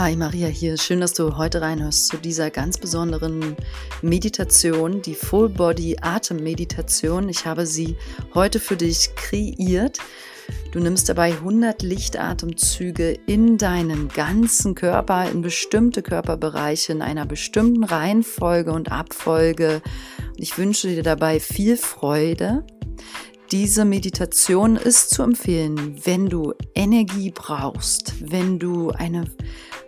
Hi Maria hier, schön, dass du heute reinhörst zu dieser ganz besonderen Meditation, die Full Body Atem Meditation. Ich habe sie heute für dich kreiert. Du nimmst dabei 100 Lichtatemzüge in deinen ganzen Körper, in bestimmte Körperbereiche, in einer bestimmten Reihenfolge und Abfolge. Ich wünsche dir dabei viel Freude. Diese Meditation ist zu empfehlen, wenn du Energie brauchst, wenn du eine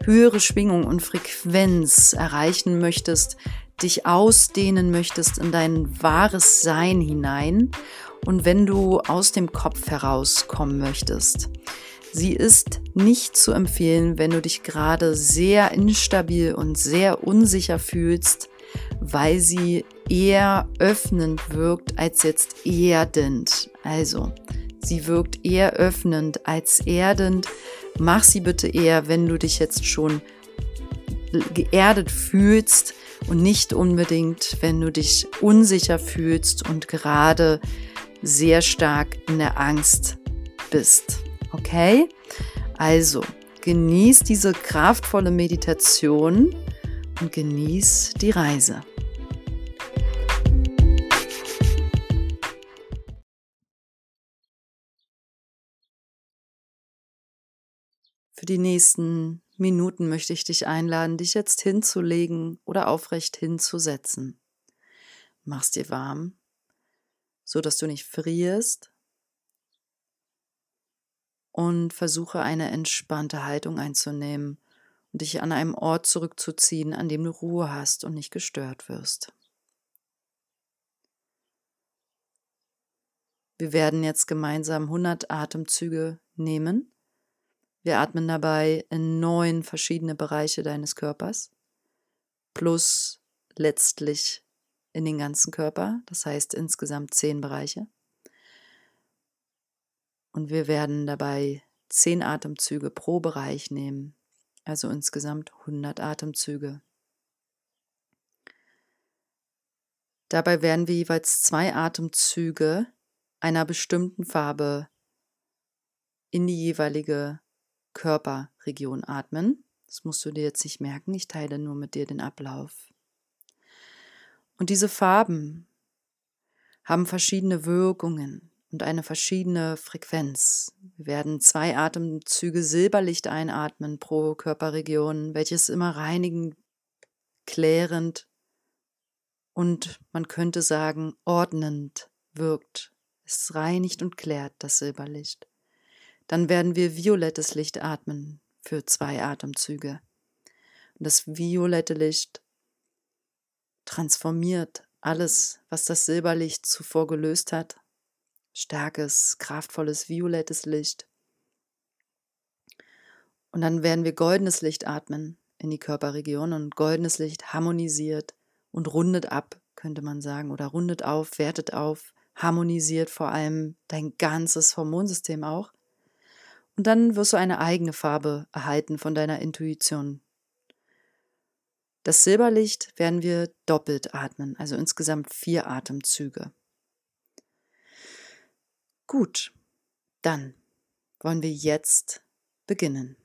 höhere Schwingung und Frequenz erreichen möchtest, dich ausdehnen möchtest in dein wahres Sein hinein und wenn du aus dem Kopf herauskommen möchtest. Sie ist nicht zu empfehlen, wenn du dich gerade sehr instabil und sehr unsicher fühlst, weil sie eher öffnend wirkt als jetzt erdend. Also, sie wirkt eher öffnend als erdend. Mach sie bitte eher, wenn du dich jetzt schon geerdet fühlst und nicht unbedingt, wenn du dich unsicher fühlst und gerade sehr stark in der Angst bist. Okay? Also, genieß diese kraftvolle Meditation und genieß die Reise. Für die nächsten Minuten möchte ich dich einladen, dich jetzt hinzulegen oder aufrecht hinzusetzen. Mach's dir warm, so dass du nicht frierst und versuche eine entspannte Haltung einzunehmen und dich an einem Ort zurückzuziehen, an dem du Ruhe hast und nicht gestört wirst. Wir werden jetzt gemeinsam 100 Atemzüge nehmen wir atmen dabei in neun verschiedene Bereiche deines Körpers plus letztlich in den ganzen Körper, das heißt insgesamt zehn Bereiche. Und wir werden dabei zehn Atemzüge pro Bereich nehmen, also insgesamt 100 Atemzüge. Dabei werden wir jeweils zwei Atemzüge einer bestimmten Farbe in die jeweilige Körperregion atmen. Das musst du dir jetzt nicht merken, ich teile nur mit dir den Ablauf. Und diese Farben haben verschiedene Wirkungen und eine verschiedene Frequenz. Wir werden zwei Atemzüge Silberlicht einatmen pro Körperregion, welches immer reinigend, klärend und man könnte sagen ordnend wirkt. Es reinigt und klärt das Silberlicht. Dann werden wir violettes Licht atmen für zwei Atemzüge. Und das violette Licht transformiert alles, was das Silberlicht zuvor gelöst hat. Starkes, kraftvolles, violettes Licht. Und dann werden wir goldenes Licht atmen in die Körperregion und goldenes Licht harmonisiert und rundet ab, könnte man sagen, oder rundet auf, wertet auf, harmonisiert vor allem dein ganzes Hormonsystem auch. Und dann wirst du eine eigene Farbe erhalten von deiner Intuition. Das Silberlicht werden wir doppelt atmen, also insgesamt vier Atemzüge. Gut, dann wollen wir jetzt beginnen.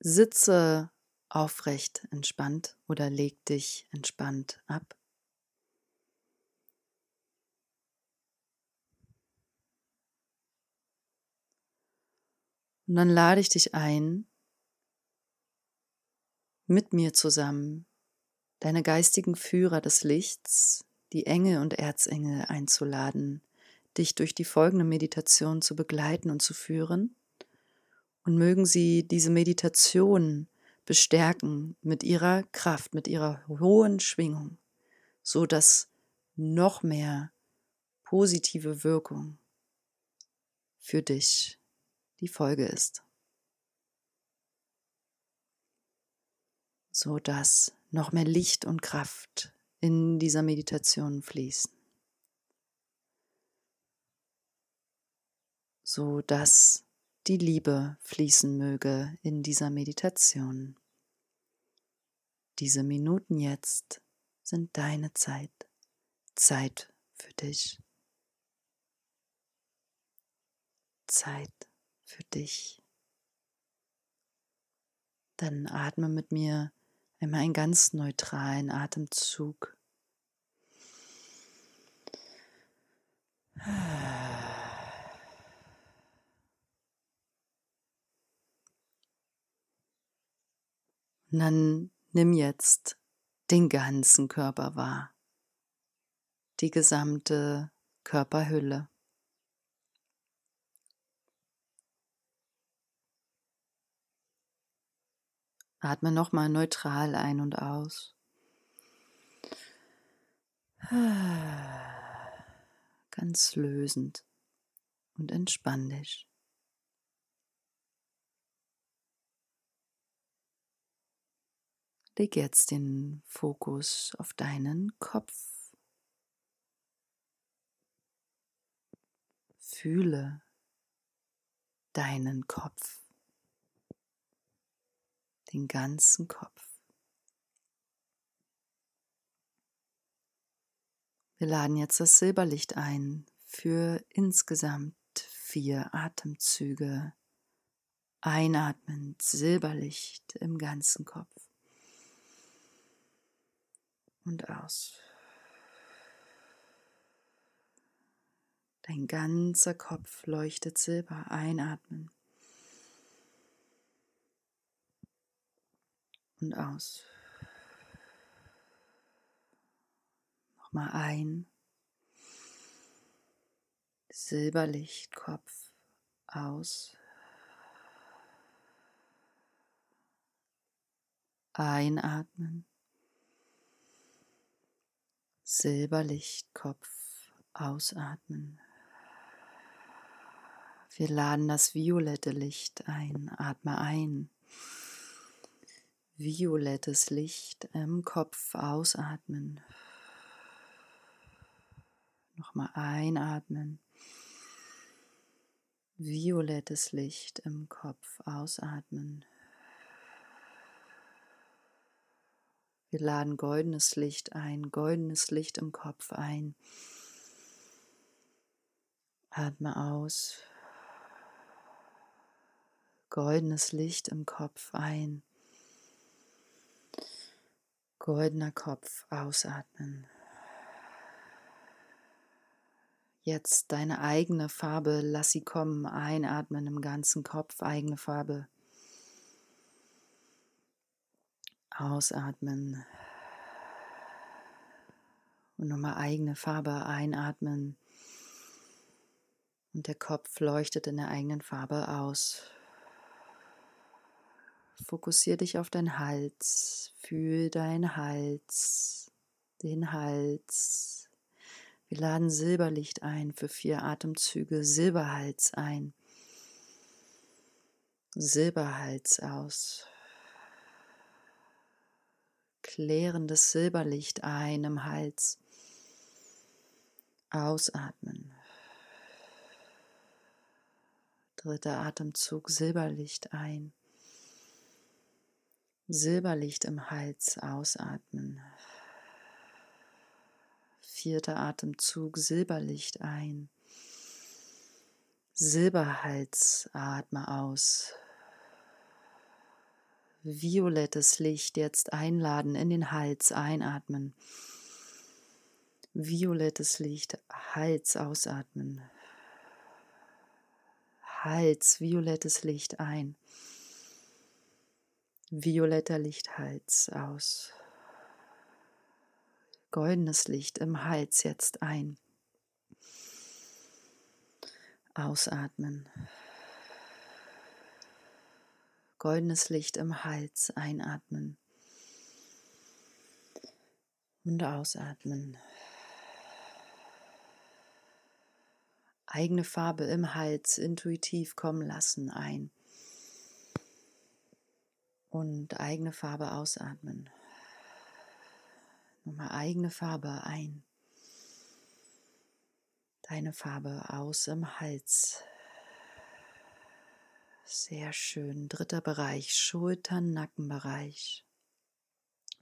Sitze aufrecht entspannt oder leg dich entspannt ab. Und dann lade ich dich ein, mit mir zusammen deine geistigen Führer des Lichts, die Engel und Erzengel einzuladen, dich durch die folgende Meditation zu begleiten und zu führen. Und mögen sie diese Meditation bestärken mit ihrer Kraft, mit ihrer hohen Schwingung, so dass noch mehr positive Wirkung für dich die Folge ist. So dass noch mehr Licht und Kraft in dieser Meditation fließen. So dass die Liebe fließen möge in dieser Meditation. Diese Minuten jetzt sind deine Zeit, Zeit für dich. Zeit für dich. Dann atme mit mir einmal einen ganz neutralen Atemzug. Und dann nimm jetzt den ganzen Körper wahr, die gesamte Körperhülle. Atme nochmal neutral ein und aus. Ganz lösend und entspann dich. Leg jetzt den Fokus auf deinen Kopf. Fühle deinen Kopf, den ganzen Kopf. Wir laden jetzt das Silberlicht ein für insgesamt vier Atemzüge. Einatmend Silberlicht im ganzen Kopf und aus. Dein ganzer Kopf leuchtet silber. Einatmen. Und aus. Nochmal ein. Silberlicht, Kopf aus. Einatmen. Silberlichtkopf ausatmen. Wir laden das violette Licht ein. Atme ein. Violettes Licht im Kopf ausatmen. Nochmal einatmen. Violettes Licht im Kopf ausatmen. Wir laden goldenes Licht ein, goldenes Licht im Kopf ein. Atme aus. Goldenes Licht im Kopf ein. Goldener Kopf ausatmen. Jetzt deine eigene Farbe, lass sie kommen, einatmen im ganzen Kopf, eigene Farbe. Ausatmen. Und nochmal eigene Farbe einatmen. Und der Kopf leuchtet in der eigenen Farbe aus. Fokussiere dich auf deinen Hals. Fühl deinen Hals. Den Hals. Wir laden Silberlicht ein für vier Atemzüge. Silberhals ein. Silberhals aus klärendes Silberlicht ein im Hals. Ausatmen. Dritter Atemzug, Silberlicht ein. Silberlicht im Hals, ausatmen. Vierter Atemzug, Silberlicht ein. Silberhals, atme aus violettes Licht jetzt einladen in den Hals, einatmen. Violettes Licht, Hals ausatmen. Hals, violettes Licht ein. Violetter Licht, Hals aus. Goldenes Licht im Hals jetzt ein. Ausatmen goldenes Licht im Hals einatmen und ausatmen. Eigene Farbe im Hals intuitiv kommen lassen ein und eigene Farbe ausatmen. Nochmal eigene Farbe ein. Deine Farbe aus im Hals. Sehr schön. Dritter Bereich, Schultern, Nackenbereich.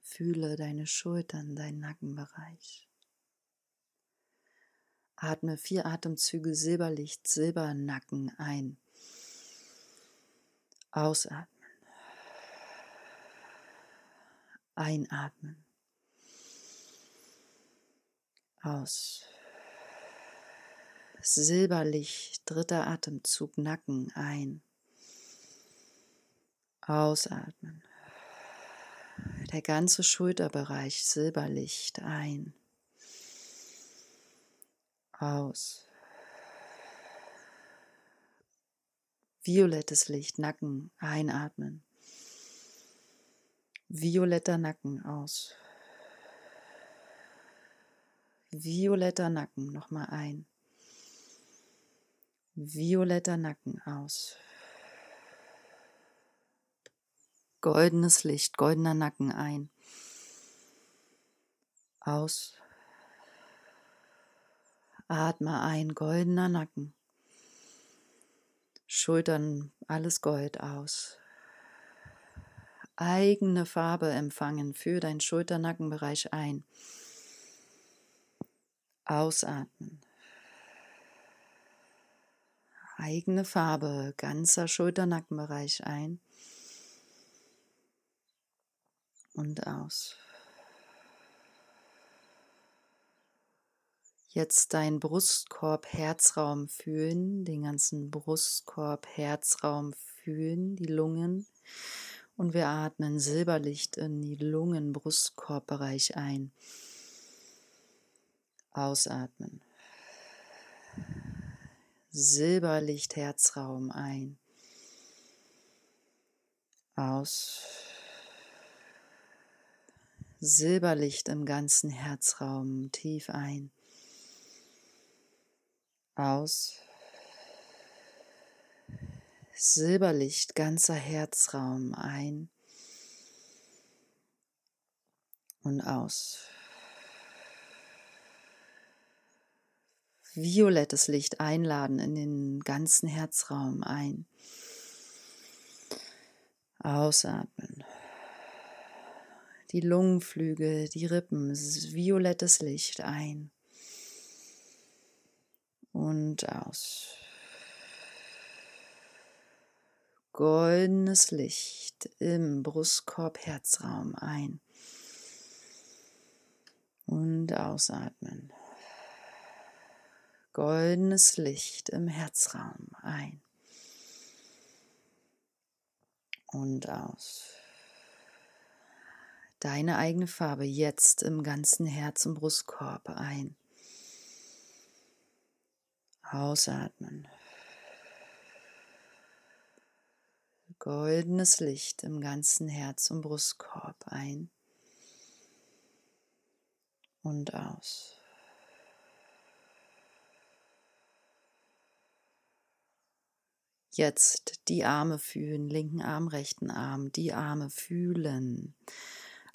Fühle deine Schultern, deinen Nackenbereich. Atme vier Atemzüge Silberlicht, Silbernacken ein. Ausatmen. Einatmen. Aus. Silberlicht, dritter Atemzug, Nacken ein. Ausatmen. Der ganze Schulterbereich, Silberlicht ein. Aus. Violettes Licht, Nacken einatmen. Violetter Nacken aus. Violetter Nacken nochmal ein. Violetter Nacken aus. Goldenes Licht, goldener Nacken ein. Aus. Atme ein, goldener Nacken. Schultern, alles Gold aus. Eigene Farbe empfangen für deinen Schulternackenbereich ein. Ausatmen eigene Farbe, ganzer Schulternackenbereich ein und aus. Jetzt dein Brustkorb, Herzraum fühlen, den ganzen Brustkorb, Herzraum fühlen, die Lungen. Und wir atmen Silberlicht in die Lungen, Brustkorbbereich ein. Ausatmen. Silberlicht Herzraum ein. Aus. Silberlicht im ganzen Herzraum tief ein. Aus. Silberlicht ganzer Herzraum ein und aus. violettes Licht einladen in den ganzen Herzraum ein. Ausatmen. Die Lungenflügel, die Rippen, violettes Licht ein und aus. Goldenes Licht im Brustkorb, Herzraum ein und ausatmen goldenes Licht im Herzraum ein und aus. Deine eigene Farbe jetzt im ganzen Herz- und Brustkorb ein. Ausatmen. Goldenes Licht im ganzen Herz- und Brustkorb ein und aus. Jetzt die Arme fühlen, linken Arm, rechten Arm, die Arme fühlen.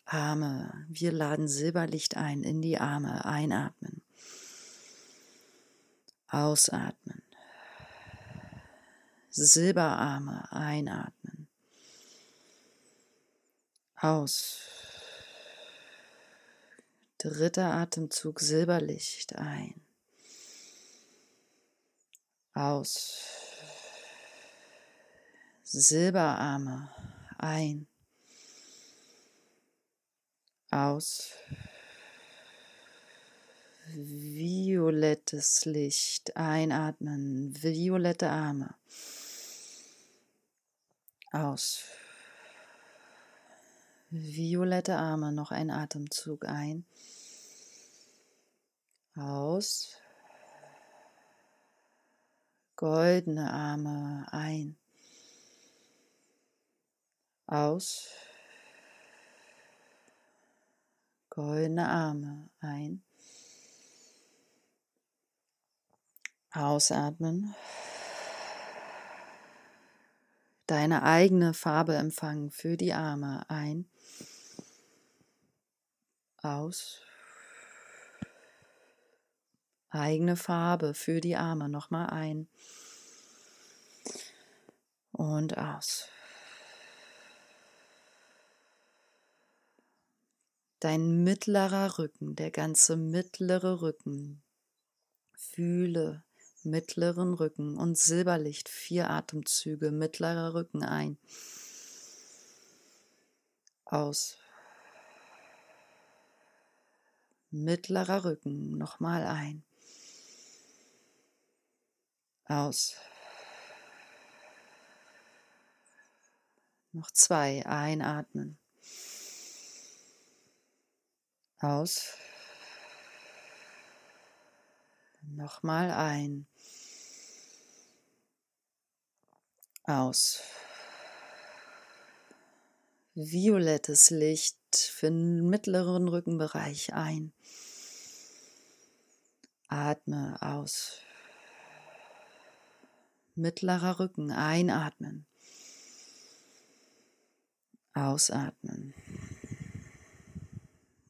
Arme, wir laden Silberlicht ein in die Arme, einatmen. Ausatmen. Silberarme, einatmen. Aus. Dritter Atemzug, Silberlicht ein. Aus. Silberarme ein, aus, violettes Licht einatmen, violette Arme aus, violette Arme, noch ein Atemzug ein, aus, goldene Arme ein aus. Goldene Arme ein. Ausatmen. Deine eigene Farbe empfangen für die Arme ein. Aus. Eigene Farbe für die Arme nochmal ein. Und aus. dein mittlerer Rücken, der ganze mittlere Rücken Fühle mittleren Rücken und Silberlicht, vier Atemzüge, mittlerer Rücken ein. Aus. Mittlerer Rücken, nochmal ein. Aus. Noch zwei, einatmen. Aus. Nochmal ein. Aus. Violettes Licht für den mittleren Rückenbereich ein. Atme aus. Mittlerer Rücken einatmen. Ausatmen.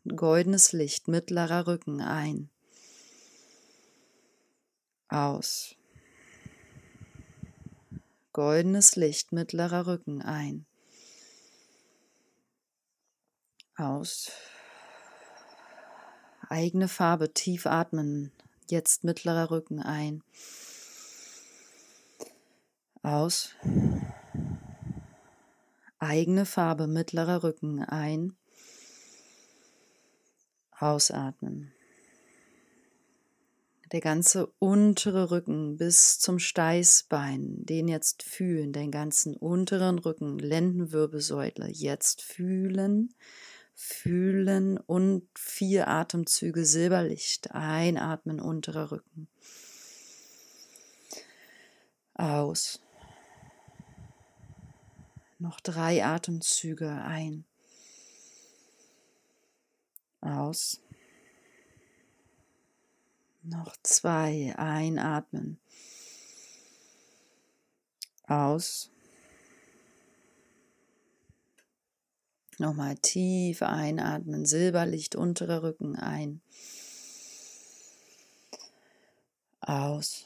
Goldenes Licht, mittlerer Rücken ein. Aus. Goldenes Licht, mittlerer Rücken ein. Aus. Eigene Farbe, tief atmen. Jetzt mittlerer Rücken ein. Aus. Eigene Farbe, mittlerer Rücken ein. Ausatmen. Der ganze untere Rücken bis zum Steißbein, den jetzt fühlen, den ganzen unteren Rücken, Lendenwirbelsäule jetzt fühlen, fühlen und vier Atemzüge Silberlicht. Einatmen, unterer Rücken. Aus. Noch drei Atemzüge ein. Aus. Noch zwei. Einatmen. Aus. Nochmal tief einatmen. Silberlicht, unterer Rücken ein. Aus.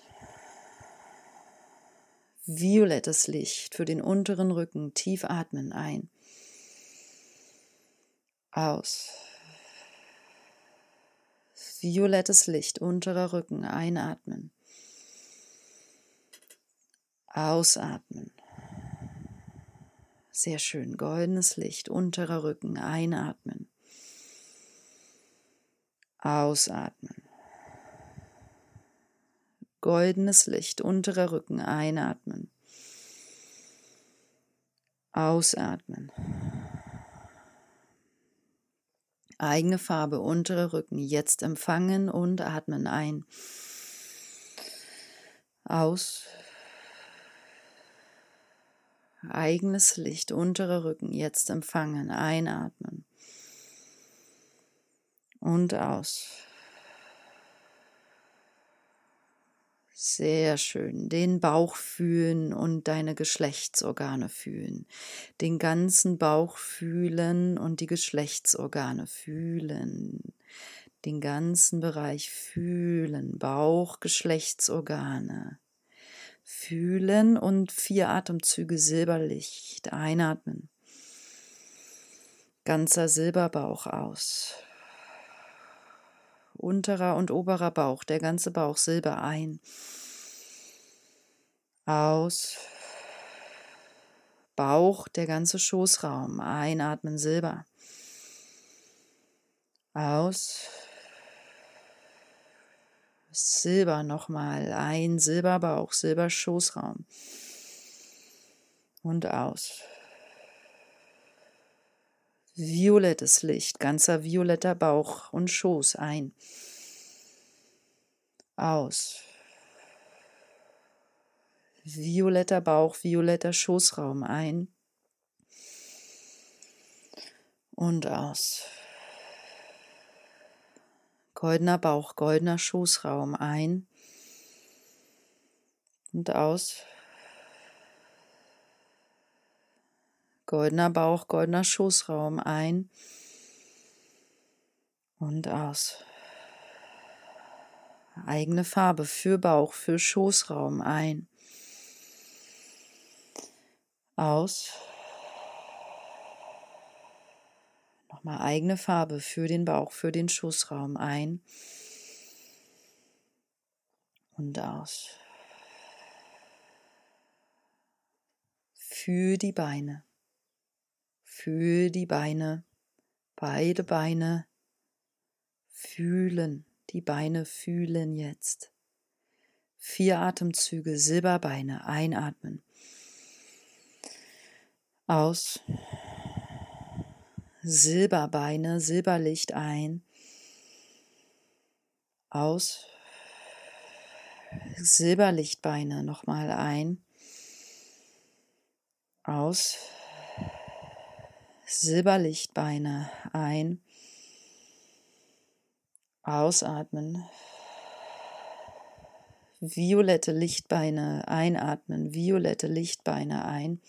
Violettes Licht für den unteren Rücken. Tief atmen ein. Aus. Violettes Licht, unterer Rücken. Einatmen. Ausatmen. Sehr schön. Goldenes Licht, unterer Rücken. Einatmen. Ausatmen. Goldenes Licht, unterer Rücken. Einatmen. Ausatmen. Eigene Farbe, unterer Rücken. Jetzt empfangen und atmen ein. Aus eigenes Licht, unterer Rücken, jetzt empfangen, einatmen und aus. Sehr schön. Den Bauch fühlen und deine Geschlechtsorgane fühlen. Den ganzen Bauch fühlen und die Geschlechtsorgane fühlen. Den ganzen Bereich fühlen. Bauch, Geschlechtsorgane. Fühlen und vier Atemzüge Silberlicht einatmen. Ganzer Silberbauch aus. Unterer und oberer Bauch, der ganze Bauch Silber ein. Aus. Bauch, der ganze Schoßraum. Einatmen Silber. Aus. Silber nochmal. Ein Silberbauch, Silberschoßraum. Und aus. Violettes Licht, ganzer violetter Bauch und Schoß ein. Aus. Violetter Bauch, violetter Schoßraum ein. Und aus. Goldener Bauch, goldener Schoßraum ein und aus. Goldener Bauch, goldener Schoßraum ein und aus. Eigene Farbe für Bauch, für Schoßraum ein. Aus. Nochmal eigene Farbe für den Bauch, für den Schoßraum ein. Und aus. Für die Beine. Für die Beine. Beide Beine fühlen. Die Beine fühlen jetzt. Vier Atemzüge, Silberbeine, einatmen. Aus. Silberbeine, Silberlicht ein. Aus. Silberlichtbeine nochmal ein. Aus. Silberlichtbeine ein. Ausatmen. Violette Lichtbeine einatmen. Violette Lichtbeine ein.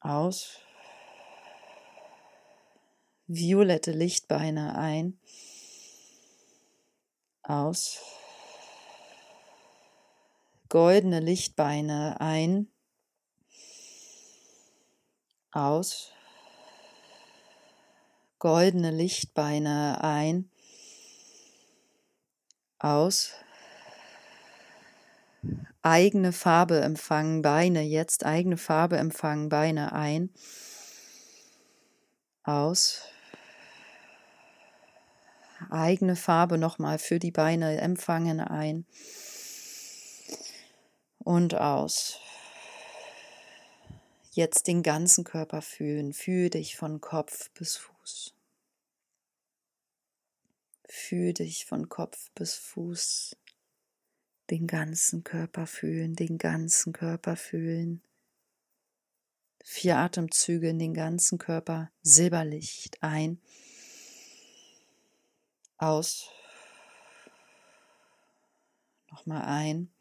Aus. Violette Lichtbeine ein. Aus. Goldene Lichtbeine ein. Aus goldene Lichtbeine ein, aus, eigene Farbe empfangen, Beine, jetzt eigene Farbe empfangen, Beine ein, aus, eigene Farbe nochmal für die Beine empfangen ein und aus. Jetzt den ganzen Körper fühlen. Fühl dich von Kopf bis Fuß. Fühl dich von Kopf bis Fuß. Den ganzen Körper fühlen, den ganzen Körper fühlen. Vier Atemzüge in den ganzen Körper. Silberlicht ein. Aus. Nochmal ein.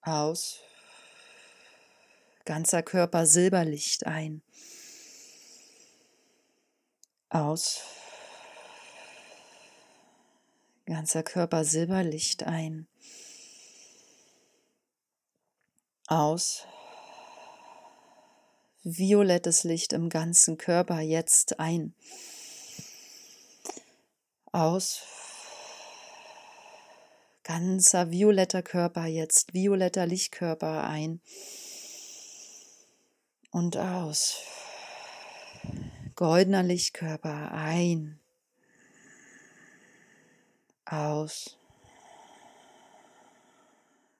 Aus ganzer Körper Silberlicht ein. Aus. Ganzer Körper Silberlicht ein. Aus. Violettes Licht im ganzen Körper jetzt ein. Aus. Ganzer violetter Körper jetzt, violetter Lichtkörper ein und aus. Goldener Lichtkörper ein, aus.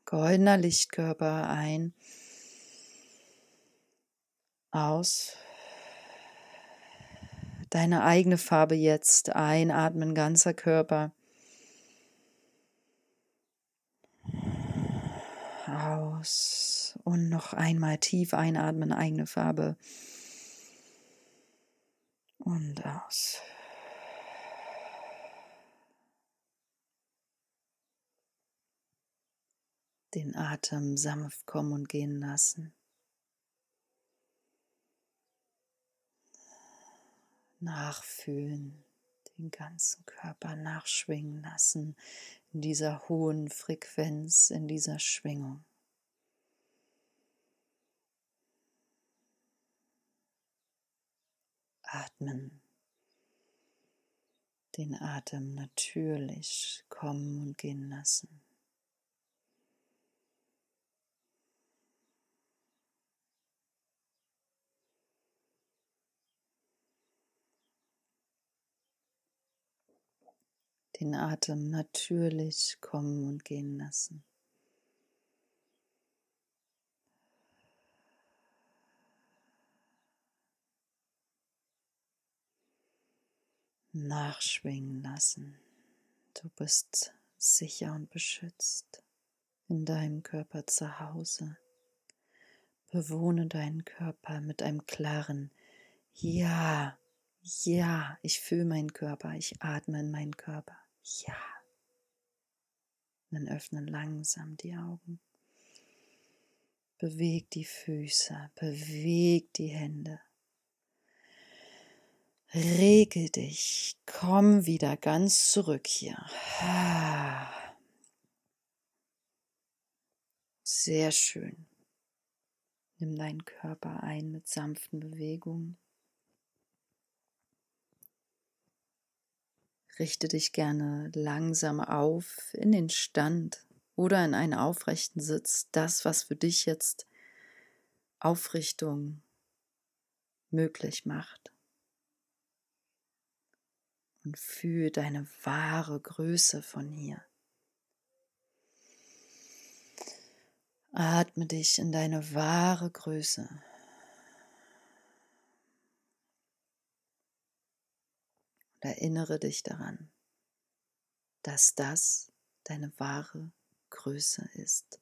Goldener Lichtkörper ein, aus. Deine eigene Farbe jetzt einatmen, ganzer Körper. Aus. Und noch einmal tief einatmen, eigene Farbe. Und aus. Den Atem sanft kommen und gehen lassen. Nachfühlen, den ganzen Körper nachschwingen lassen in dieser hohen Frequenz, in dieser Schwingung. Atmen. Den Atem natürlich kommen und gehen lassen. Den Atem natürlich kommen und gehen lassen. Nachschwingen lassen. Du bist sicher und beschützt in deinem Körper zu Hause. Bewohne deinen Körper mit einem klaren Ja, ja, ich fühle meinen Körper, ich atme in meinen Körper. Ja. Dann öffne langsam die Augen. Beweg die Füße, beweg die Hände. Regel dich, komm wieder ganz zurück hier. Sehr schön. Nimm deinen Körper ein mit sanften Bewegungen. Richte dich gerne langsam auf in den Stand oder in einen aufrechten Sitz, das, was für dich jetzt Aufrichtung möglich macht. Und fühle deine wahre Größe von hier. Atme dich in deine wahre Größe. Und erinnere dich daran, dass das deine wahre Größe ist.